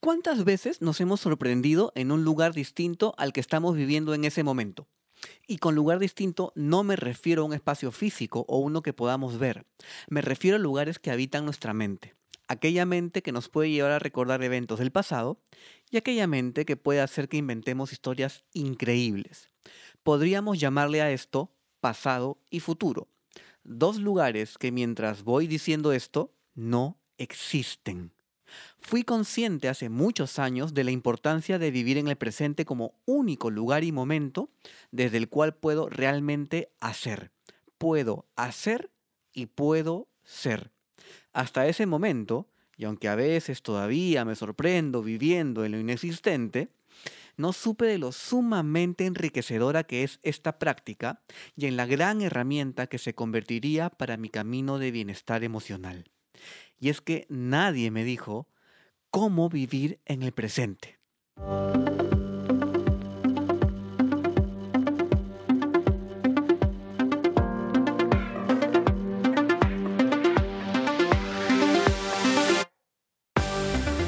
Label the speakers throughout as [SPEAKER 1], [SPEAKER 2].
[SPEAKER 1] ¿Cuántas veces nos hemos sorprendido en un lugar distinto al que estamos viviendo en ese momento? Y con lugar distinto no me refiero a un espacio físico o uno que podamos ver. Me refiero a lugares que habitan nuestra mente. Aquella mente que nos puede llevar a recordar eventos del pasado y aquella mente que puede hacer que inventemos historias increíbles. Podríamos llamarle a esto pasado y futuro. Dos lugares que mientras voy diciendo esto no existen. Fui consciente hace muchos años de la importancia de vivir en el presente como único lugar y momento desde el cual puedo realmente hacer. Puedo hacer y puedo ser. Hasta ese momento, y aunque a veces todavía me sorprendo viviendo en lo inexistente, no supe de lo sumamente enriquecedora que es esta práctica y en la gran herramienta que se convertiría para mi camino de bienestar emocional. Y es que nadie me dijo cómo vivir en el presente.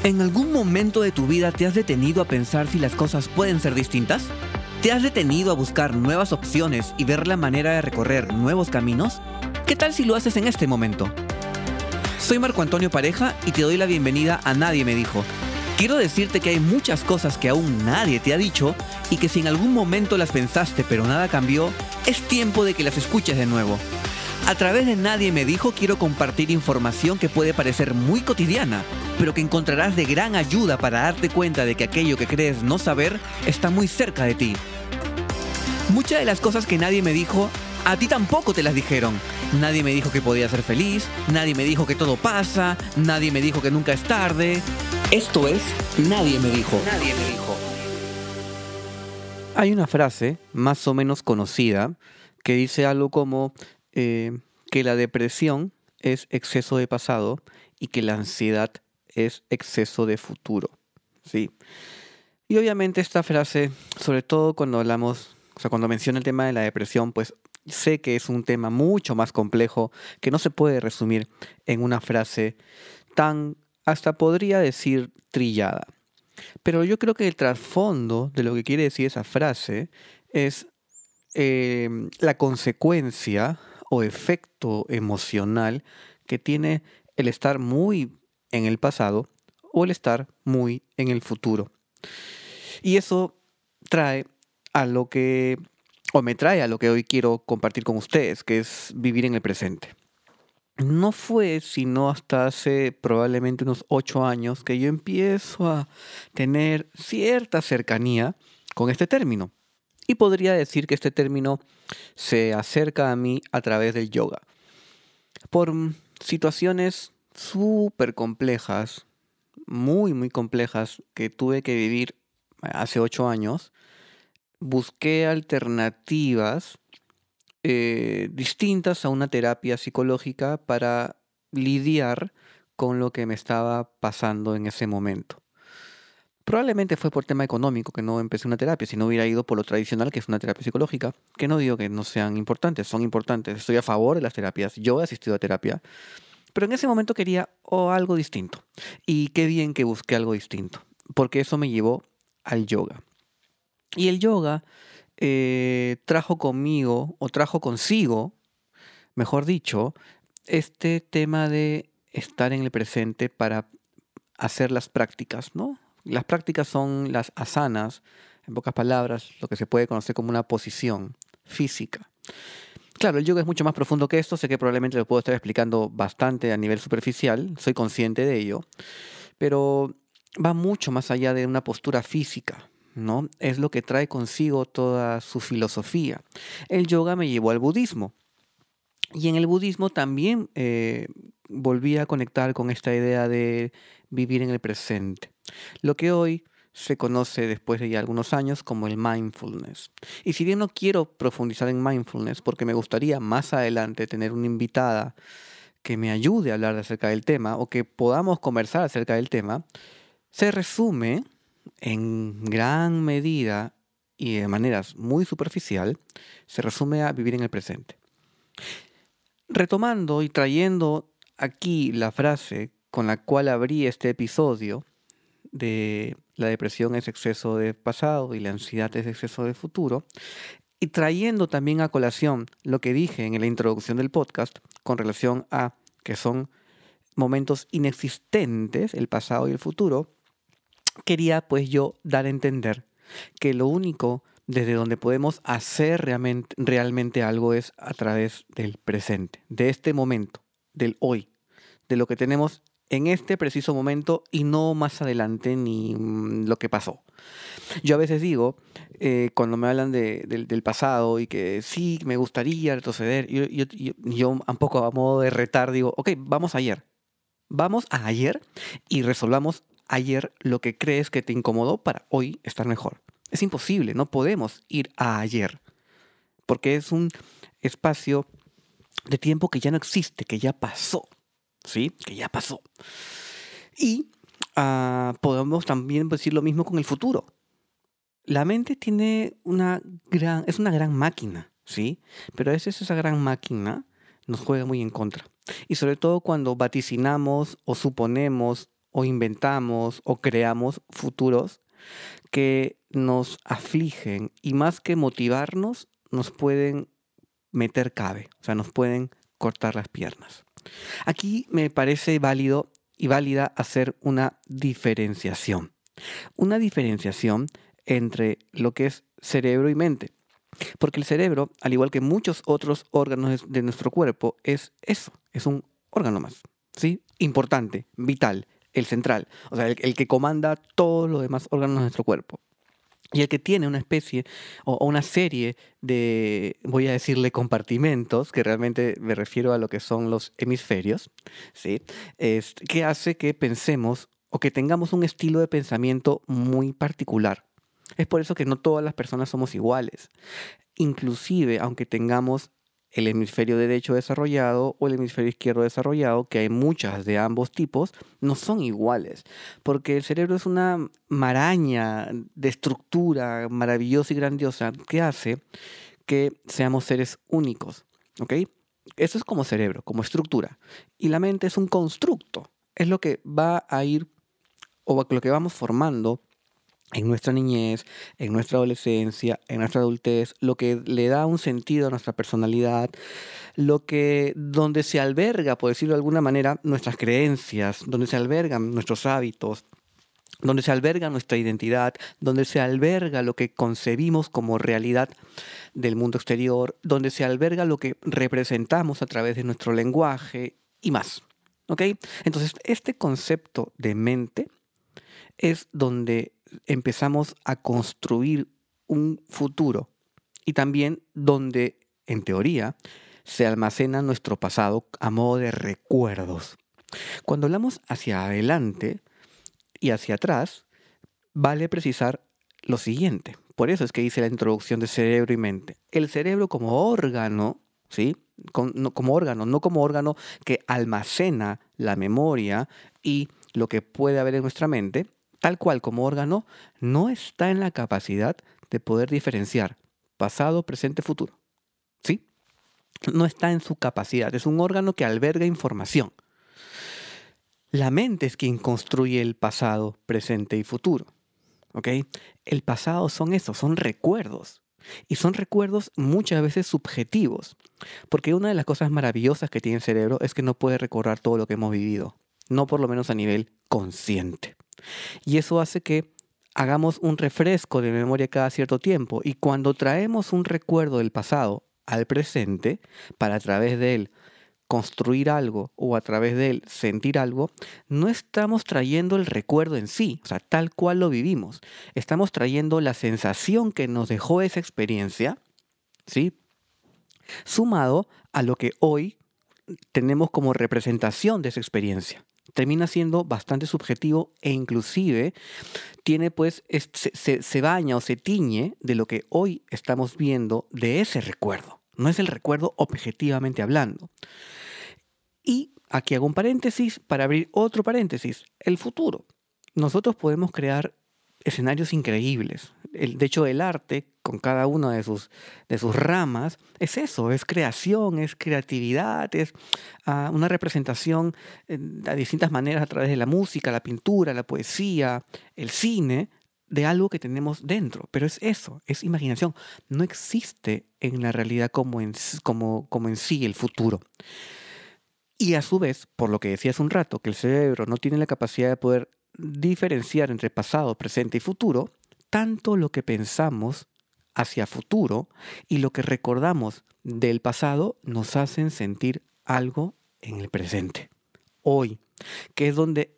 [SPEAKER 1] ¿En algún momento de tu vida te has detenido a pensar si las cosas pueden ser distintas? ¿Te has detenido a buscar nuevas opciones y ver la manera de recorrer nuevos caminos? ¿Qué tal si lo haces en este momento? Soy Marco Antonio Pareja y te doy la bienvenida a Nadie me dijo. Quiero decirte que hay muchas cosas que aún nadie te ha dicho y que si en algún momento las pensaste pero nada cambió, es tiempo de que las escuches de nuevo. A través de Nadie me dijo quiero compartir información que puede parecer muy cotidiana, pero que encontrarás de gran ayuda para darte cuenta de que aquello que crees no saber está muy cerca de ti. Muchas de las cosas que nadie me dijo a ti tampoco te las dijeron. Nadie me dijo que podía ser feliz, nadie me dijo que todo pasa, nadie me dijo que nunca es tarde. Esto es, nadie me dijo. Nadie me dijo. Hay una frase más o menos conocida que dice algo como eh, que la depresión es exceso de pasado y que la ansiedad es exceso de futuro. ¿sí? Y obviamente esta frase, sobre todo cuando hablamos, o sea, cuando menciona el tema de la depresión, pues Sé que es un tema mucho más complejo que no se puede resumir en una frase tan, hasta podría decir, trillada. Pero yo creo que el trasfondo de lo que quiere decir esa frase es em, la consecuencia o efecto emocional que tiene el estar muy en el pasado o el estar muy en el futuro. Y eso trae a lo que o me trae a lo que hoy quiero compartir con ustedes, que es vivir en el presente. No fue sino hasta hace probablemente unos ocho años que yo empiezo a tener cierta cercanía con este término. Y podría decir que este término se acerca a mí a través del yoga. Por situaciones súper complejas, muy, muy complejas, que tuve que vivir hace ocho años, busqué alternativas eh, distintas a una terapia psicológica para lidiar con lo que me estaba pasando en ese momento. Probablemente fue por tema económico que no empecé una terapia, si no hubiera ido por lo tradicional, que es una terapia psicológica, que no digo que no sean importantes, son importantes, estoy a favor de las terapias, yo he asistido a terapia, pero en ese momento quería algo distinto. Y qué bien que busqué algo distinto, porque eso me llevó al yoga. Y el yoga eh, trajo conmigo, o trajo consigo, mejor dicho, este tema de estar en el presente para hacer las prácticas, ¿no? Las prácticas son las asanas, en pocas palabras, lo que se puede conocer como una posición física. Claro, el yoga es mucho más profundo que esto, sé que probablemente lo puedo estar explicando bastante a nivel superficial, soy consciente de ello, pero va mucho más allá de una postura física. ¿No? Es lo que trae consigo toda su filosofía. El yoga me llevó al budismo. Y en el budismo también eh, volví a conectar con esta idea de vivir en el presente. Lo que hoy se conoce después de ya algunos años como el mindfulness. Y si bien no quiero profundizar en mindfulness, porque me gustaría más adelante tener una invitada que me ayude a hablar acerca del tema o que podamos conversar acerca del tema, se resume en gran medida y de maneras muy superficial, se resume a vivir en el presente. Retomando y trayendo aquí la frase con la cual abrí este episodio, de la depresión es exceso de pasado y la ansiedad es exceso de futuro, y trayendo también a colación lo que dije en la introducción del podcast con relación a que son momentos inexistentes, el pasado y el futuro, quería pues yo dar a entender que lo único desde donde podemos hacer realmente, realmente algo es a través del presente, de este momento, del hoy, de lo que tenemos en este preciso momento y no más adelante ni mm, lo que pasó. Yo a veces digo, eh, cuando me hablan del pasado y que sí, me gustaría retroceder, yo, yo, yo, un poco a modo de retar digo, ok, vamos ayer. Vamos a ayer y resolvamos ayer lo que crees que te incomodó para hoy estar mejor. Es imposible, no podemos ir a ayer, porque es un espacio de tiempo que ya no existe, que ya pasó. ¿sí? Que ya pasó. Y ah, podemos también decir lo mismo con el futuro. La mente tiene una gran, es una gran máquina, ¿sí? Pero a veces esa gran máquina nos juega muy en contra. Y sobre todo cuando vaticinamos o suponemos o inventamos o creamos futuros que nos afligen y más que motivarnos, nos pueden meter cabe, o sea, nos pueden cortar las piernas. Aquí me parece válido y válida hacer una diferenciación. Una diferenciación entre lo que es cerebro y mente. Porque el cerebro, al igual que muchos otros órganos de nuestro cuerpo, es eso, es un órgano más. ¿sí? Importante, vital, el central, o sea, el, que comanda todos los demás órganos de nuestro cuerpo. Y el que tiene una especie o una serie de, voy a decirle, compartimentos, que realmente me refiero a lo que son los hemisferios, ¿sí? Es, que hace que pensemos o que tengamos un estilo de pensamiento muy particular. Es por eso que no todas las personas somos iguales. Inclusive, aunque tengamos el hemisferio derecho desarrollado o el hemisferio izquierdo desarrollado, que hay muchas de ambos tipos, no son iguales, porque el cerebro es una maraña de estructura maravillosa y grandiosa que hace que seamos seres únicos, ¿ok? Eso es como cerebro, como estructura. Y la mente es un constructo, es lo que va a ir o lo que vamos formando en nuestra niñez, en nuestra adolescencia, en nuestra adultez, lo que le da un sentido a nuestra personalidad, lo que donde se alberga, por decirlo de alguna manera, nuestras creencias, donde se albergan nuestros hábitos, donde se alberga nuestra identidad, donde se alberga lo que concebimos como realidad del mundo exterior, donde se alberga lo que representamos a través de nuestro lenguaje y más. ¿Ok? Entonces, este concepto de mente es donde empezamos a construir un futuro y también donde, en teoría, se almacena nuestro pasado a modo de recuerdos. Cuando hablamos hacia adelante y hacia atrás, vale precisar lo siguiente. Por eso es que hice la introducción de cerebro y mente. El cerebro como órgano, ¿sí? como órgano, no como órgano que almacena la memoria y lo que puede haber en nuestra mente, tal cual como órgano, no está en la capacidad de poder diferenciar pasado, presente, futuro. ¿Sí? No está en su capacidad. Es un órgano que alberga información. La mente es quien construye el pasado, presente y futuro. ¿Ok? El pasado son esos, son recuerdos. Y son recuerdos muchas veces subjetivos. Porque una de las cosas maravillosas que tiene el cerebro es que no puede recordar todo lo que hemos vivido. No por lo menos a nivel consciente. Y eso hace que hagamos un refresco de memoria cada cierto tiempo. Y cuando traemos un recuerdo del pasado al presente, para a través de él construir algo o a través de él sentir algo, no estamos trayendo el recuerdo en sí, o sea, tal cual lo vivimos. Estamos trayendo la sensación que nos dejó esa experiencia, ¿sí? Sumado a lo que hoy tenemos como representación de esa experiencia termina siendo bastante subjetivo e inclusive tiene pues, se, se, baña o se tiñe de lo que hoy estamos viendo de ese recuerdo. No es el recuerdo objetivamente hablando. Y aquí hago un paréntesis para abrir otro paréntesis, el futuro. Nosotros podemos crear escenarios increíbles. El, de hecho, el arte, con cada una de sus, de sus ramas, es eso, es creación, es creatividad, es ah, una representación eh, a distintas maneras a través de la música, la pintura, la poesía, el cine, de algo que tenemos dentro. Pero es eso, es imaginación. No existe en la realidad como en, como, como en sí el futuro. Y a su vez, por lo que decía un rato, que el cerebro no tiene la capacidad de poder diferenciar entre pasado, presente y futuro, tanto lo que pensamos hacia futuro y lo que recordamos del pasado nos hacen sentir algo en el presente, hoy, que es donde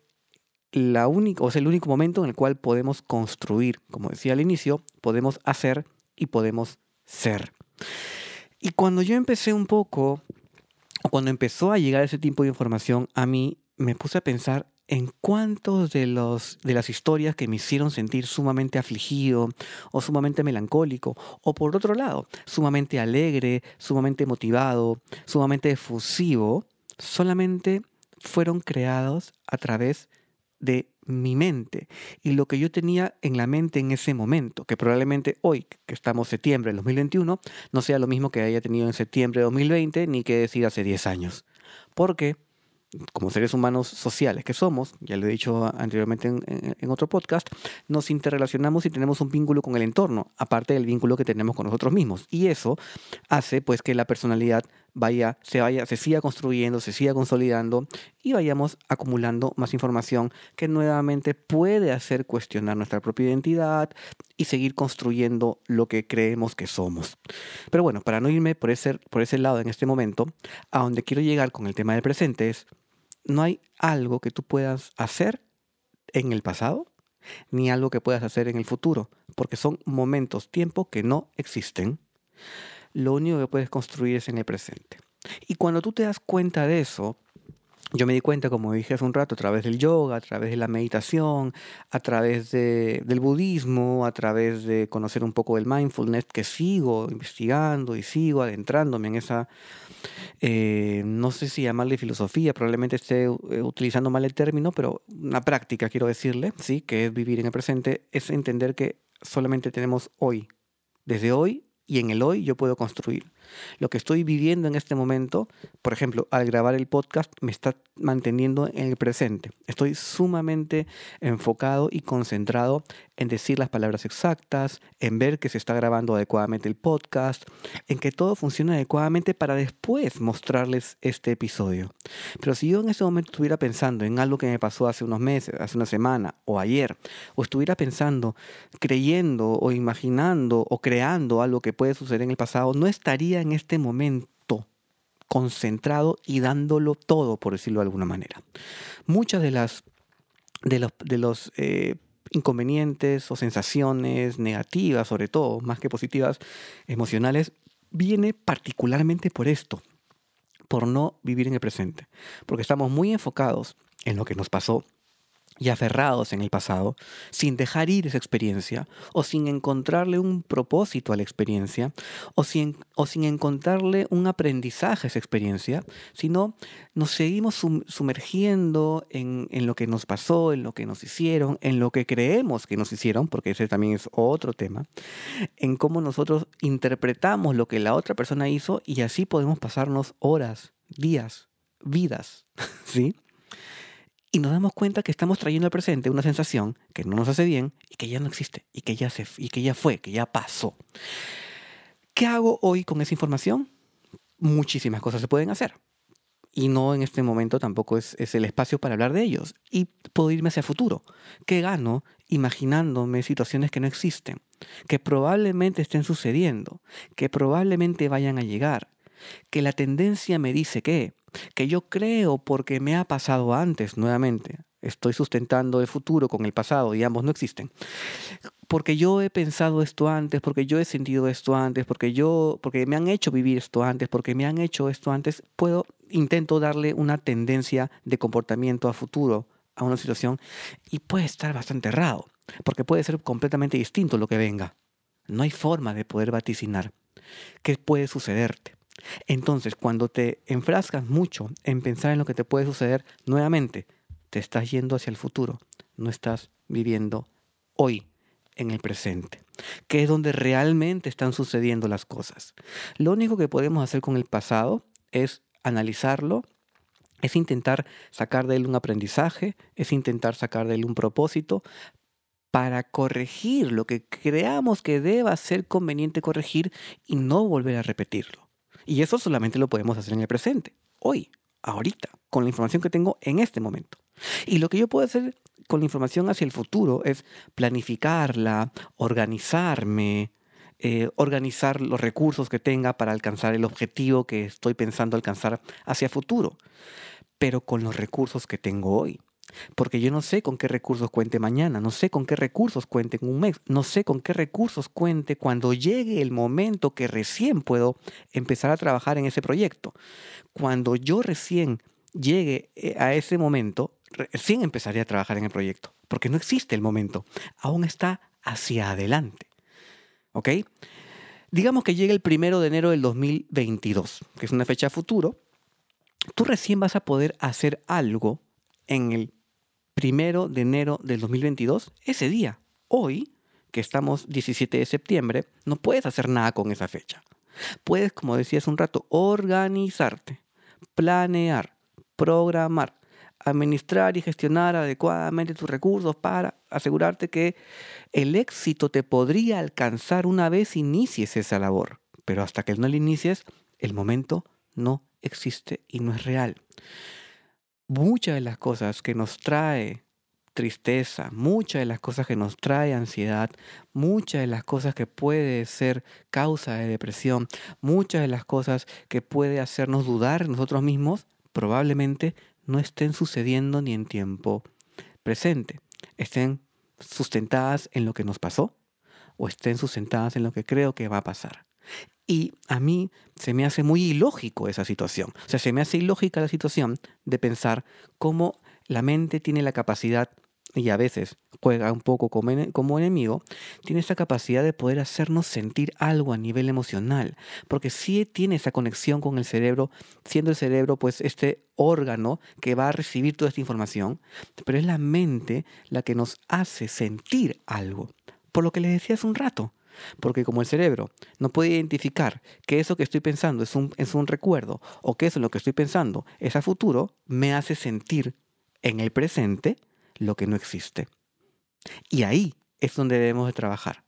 [SPEAKER 1] la única, o es el único momento en el cual podemos construir, como decía al inicio, podemos hacer y podemos ser. Y cuando yo empecé un poco, o cuando empezó a llegar ese tipo de información, a mí me puse a pensar en cuántos de, los, de las historias que me hicieron sentir sumamente afligido o sumamente melancólico, o por otro lado, sumamente alegre, sumamente motivado, sumamente efusivo, solamente fueron creados a través de mi mente y lo que yo tenía en la mente en ese momento, que probablemente hoy, que estamos septiembre del 2021, no sea lo mismo que haya tenido en septiembre de 2020 ni que decir hace 10 años. Porque como seres humanos sociales que somos, ya lo he dicho anteriormente en, otro podcast, nos interrelacionamos y tenemos un vínculo con el entorno, aparte del vínculo que tenemos con nosotros mismos. Y eso hace pues que la personalidad vaya, se vaya, se siga construyendo, se siga consolidando y vayamos acumulando más información que nuevamente puede hacer cuestionar nuestra propia identidad y seguir construyendo lo que creemos que somos. Pero bueno, para no irme por ese, por ese lado en este momento, a donde quiero llegar con el tema del presente es no hay algo que tú puedas hacer en el pasado ni algo que puedas hacer en el futuro, porque son momentos, tiempo que no existen. Lo único que puedes construir es en el presente. Y cuando tú te das cuenta de eso, yo me di cuenta, como dije hace un rato, a través del yoga, a través de la meditación, a través del budismo, a través de conocer un poco del mindfulness, que sigo investigando y sigo adentrándome en esa, eh, no sé si llamarle filosofía, probablemente esté eh, utilizando mal el término, pero una práctica, quiero decirle, ¿sí? que es vivir en el presente, es entender que solamente tenemos hoy. Desde hoy y en el hoy yo puedo construir. Lo que estoy viviendo en este momento, por ejemplo, al grabar el podcast, me está manteniendo en el presente. Estoy sumamente enfocado y concentrado en decir las palabras exactas, en ver que se está grabando adecuadamente el podcast, en que todo funcione adecuadamente para después mostrarles este episodio. Pero si yo en ese momento estuviera pensando en algo que me pasó hace unos meses, hace una semana o ayer, o estuviera pensando, creyendo o imaginando o creando algo que puede suceder en el pasado, no estaría en este momento concentrado y dándolo todo, por decirlo de alguna manera. Muchas de las de los, eh, inconvenientes o sensaciones negativas, sobre todo, más que positivas, emocionales, viene particularmente por esto, por no vivir en el presente, porque estamos muy enfocados en lo que nos pasó y aferrados en el pasado, sin dejar ir esa experiencia, o sin encontrarle un propósito a la experiencia, o sin, o sin encontrarle un aprendizaje a esa experiencia, sino nos seguimos sumergiendo en, en, lo que nos pasó, en lo que nos hicieron, en lo que creemos que nos hicieron, porque ese también es otro tema, en cómo nosotros interpretamos lo que la otra persona hizo y así podemos pasarnos horas, días, vidas, ¿sí? Y nos damos cuenta que estamos trayendo al presente una sensación que no nos hace bien y que ya no existe y que ya, se, y que ya fue, que ya pasó. ¿Qué hago hoy con esa información? Muchísimas cosas se pueden hacer. Y no en este momento tampoco es, es el espacio para hablar de ellos. Y puedo irme hacia el futuro. ¿Qué gano imaginándome situaciones que no existen? Que probablemente estén sucediendo. Que probablemente vayan a llegar. Que la tendencia me dice que que yo creo porque me ha pasado antes, nuevamente. Estoy sustentando el futuro con el pasado y ambos no existen. Porque yo he pensado esto antes, porque yo he sentido esto antes, porque yo, porque me han hecho vivir esto antes, porque me han hecho esto antes, puedo, intento darle una tendencia de comportamiento a futuro a una situación y puede estar bastante errado, porque puede ser completamente distinto lo que venga. No hay forma de poder vaticinar qué puede sucederte. Entonces, cuando te enfrascas mucho en pensar en lo que te puede suceder, nuevamente te estás yendo hacia el futuro, no estás viviendo hoy en el presente. que es donde realmente están sucediendo las cosas. Lo único que podemos hacer con el pasado es analizarlo, es intentar sacar de él un aprendizaje, es intentar sacar de él un propósito para corregir lo que creamos que deba ser conveniente corregir y no volver a repetirlo. Y eso solamente lo podemos hacer en el presente, hoy, ahorita, con la información que tengo en este momento. Y lo que yo puedo hacer con la información hacia el futuro es planificarla, organizarme, eh, organizar los recursos que tenga para alcanzar el objetivo que estoy pensando alcanzar hacia futuro, pero con los recursos que tengo hoy. Porque yo no sé con qué recursos cuente mañana, no sé con qué recursos cuente en un mes, no sé con qué recursos cuente cuando llegue el momento que recién puedo empezar a trabajar en ese proyecto. Cuando yo recién llegue eh, a ese momento, recién empezaré a trabajar en el proyecto, porque no existe el momento, aún está hacia adelante. ¿Ok? Digamos que llegue el primero de enero del 2022, que es una fecha futuro, tú recién vas a poder hacer algo en el primero de enero del 2022, ese día. Hoy, que estamos 17 de septiembre, no puedes hacer nada con esa fecha. Puedes, como decías un rato, organizarte, planear, programar, administrar y gestionar adecuadamente tus recursos para asegurarte que el éxito te podría alcanzar una vez inicies esa labor. Pero hasta que no la inicies, el momento no existe y no es real. Muchas de las cosas que nos trae tristeza, muchas de las cosas que nos trae ansiedad, muchas de las cosas que puede ser causa de depresión, muchas de las cosas que puede hacernos dudar nosotros mismos, probablemente no estén sucediendo ni en tiempo presente, estén sustentadas en lo que nos pasó o estén sustentadas en lo que creo que va a pasar. Y a mí se me hace muy ilógico esa situación. O sea, se me hace ilógica la situación de pensar cómo la mente tiene la capacidad y a veces juega un poco como, enemigo, tiene esa capacidad de poder hacernos sentir algo a nivel emocional, porque sí tiene esa conexión con el cerebro, siendo el cerebro pues este órgano que va a recibir toda esta información, pero es la mente la que nos hace sentir algo. Por lo que les decía hace un rato, porque como el cerebro no puede identificar que eso que estoy pensando es un, es un recuerdo o que eso lo que estoy pensando es a futuro, me hace sentir en el presente lo que no existe. Y ahí es donde debemos de trabajar,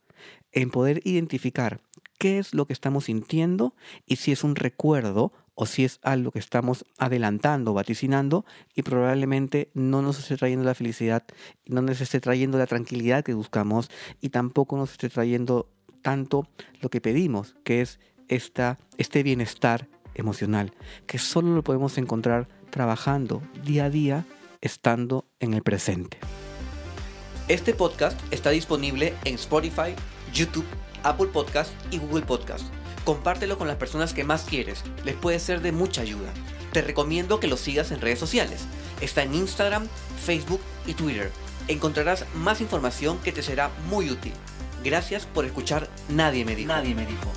[SPEAKER 1] en poder identificar qué es lo que estamos sintiendo y si es un recuerdo o si es algo que estamos adelantando, vaticinando y probablemente no nos esté trayendo la felicidad, no nos esté trayendo la tranquilidad que buscamos y tampoco nos esté trayendo tanto lo que pedimos, que es esta, este bienestar emocional, que solo lo podemos encontrar trabajando día a día estando en el presente. Este podcast está disponible en Spotify, YouTube, Apple Podcast y Google Podcast. Compártelo con las personas que más quieres, les puede ser de mucha ayuda. Te recomiendo que lo sigas en redes sociales. Está en Instagram, Facebook y Twitter. Encontrarás más información que te será muy útil. Gracias por escuchar Nadie me dijo. Me dijo.